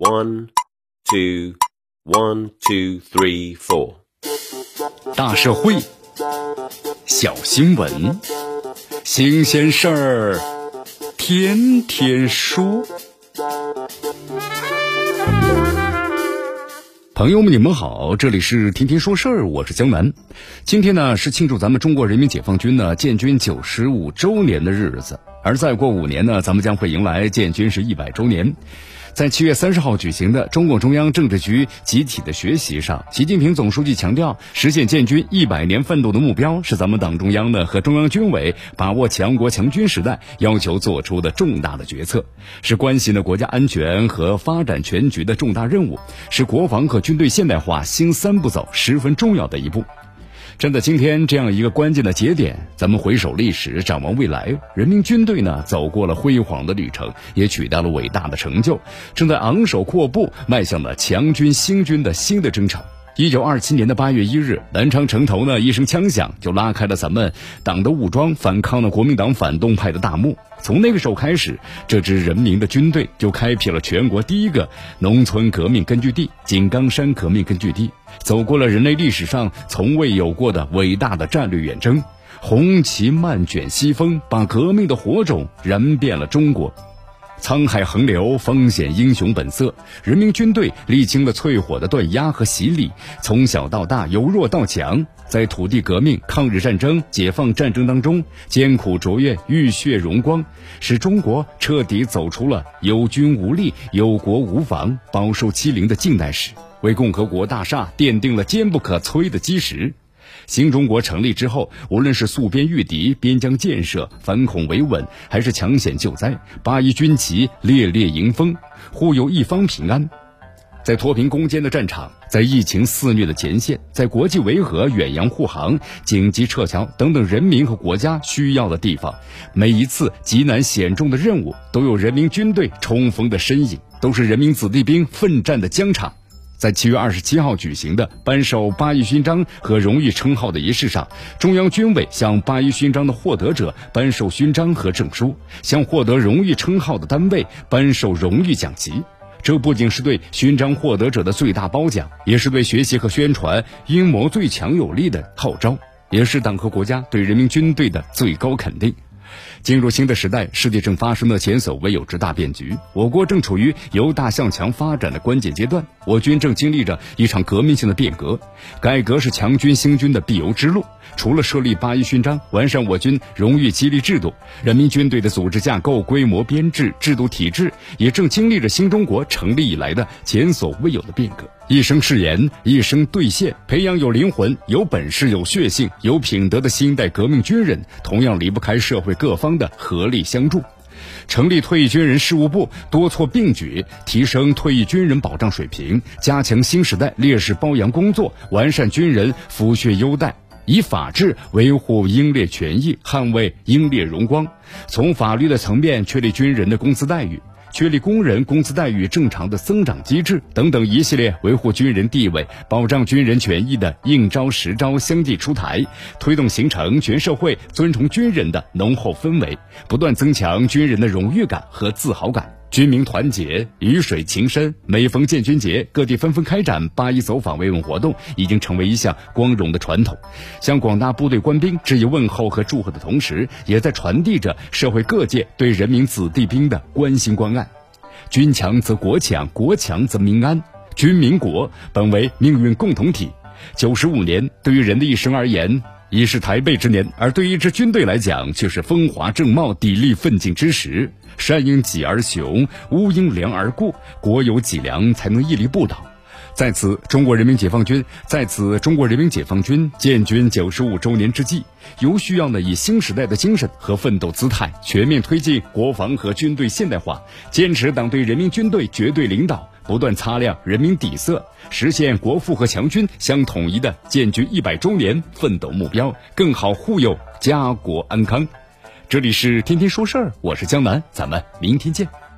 One, two, one, two, three, four。大社会，小新闻，新鲜事儿，天天说。朋友们，你们好，这里是天天说事儿，我是江南。今天呢是庆祝咱们中国人民解放军呢建军九十五周年的日子，而再过五年呢，咱们将会迎来建军是一百周年。在七月三十号举行的中共中央政治局集体的学习上，习近平总书记强调，实现建军一百年奋斗的目标是咱们党中央呢和中央军委把握强国强军时代要求做出的重大的决策，是关系呢国家安全和发展全局的重大任务，是国防和军队现代化新三步走十分重要的一步。站在今天这样一个关键的节点，咱们回首历史，展望未来，人民军队呢走过了辉煌的旅程，也取得了伟大的成就，正在昂首阔步迈向了强军兴军的新的征程。一九二七年的八月一日，南昌城头呢一声枪响，就拉开了咱们党的武装反抗了国民党反动派的大幕。从那个时候开始，这支人民的军队就开辟了全国第一个农村革命根据地——井冈山革命根据地，走过了人类历史上从未有过的伟大的战略远征。红旗漫卷西风，把革命的火种燃遍了中国。沧海横流，风险英雄本色。人民军队历经了淬火的锻压和洗礼，从小到大，由弱到强，在土地革命、抗日战争、解放战争当中艰苦卓越，浴血荣光，使中国彻底走出了有军无力、有国无防、饱受欺凌的近代史，为共和国大厦奠定了坚不可摧的基石。新中国成立之后，无论是戍边御敌、边疆建设、反恐维稳，还是抢险救灾，八一军旗烈烈迎风，护佑一方平安。在脱贫攻坚的战场，在疫情肆虐的前线，在国际维和、远洋护航、紧急撤侨等等人民和国家需要的地方，每一次极难险重的任务，都有人民军队冲锋的身影，都是人民子弟兵奋战的疆场。在七月二十七号举行的颁授八一勋章和荣誉称号的仪式上，中央军委向八一勋章的获得者颁授勋章和证书，向获得荣誉称号的单位颁授荣誉奖级。这不仅是对勋章获得者的最大褒奖，也是对学习和宣传阴谋最强有力的号召，也是党和国家对人民军队的最高肯定。进入新的时代，世界正发生了前所未有之大变局，我国正处于由大向强发展的关键阶段，我军正经历着一场革命性的变革，改革是强军兴军的必由之路。除了设立八一勋章，完善我军荣誉激励制度，人民军队的组织架构、规模、编制、制度体制，也正经历着新中国成立以来的前所未有的变革。一生誓言，一生兑现，培养有灵魂、有本事、有血性、有品德的新一代革命军人，同样离不开社会各方的合力相助。成立退役军人事务部，多措并举，提升退役军人保障水平，加强新时代烈士褒扬工作，完善军人抚恤优待。以法治维护英烈权益，捍卫英烈荣光；从法律的层面确立军人的工资待遇，确立工人工资待遇正常的增长机制等等一系列维护军人地位、保障军人权益的应招实招相继出台，推动形成全社会尊崇军人的浓厚氛围，不断增强军人的荣誉感和自豪感。军民团结，鱼水情深。每逢建军节，各地纷纷开展八一走访慰问活动，已经成为一项光荣的传统。向广大部队官兵致以问候和祝贺的同时，也在传递着社会各界对人民子弟兵的关心关爱。军强则国强，国强则民安。军民国本为命运共同体。九十五年，对于人的一生而言，已是台背之年；而对一支军队来讲，却是风华正茂、砥砺奋进之时。山因己而雄，屋因梁而固。国有脊梁，才能屹立不倒。在此，中国人民解放军在此中国人民解放军建军九十五周年之际，有需要呢以新时代的精神和奋斗姿态，全面推进国防和军队现代化，坚持党对人民军队绝对领导，不断擦亮人民底色，实现国富和强军相统一的建军一百周年奋斗目标，更好护佑家国安康。这里是天天说事儿，我是江南，咱们明天见。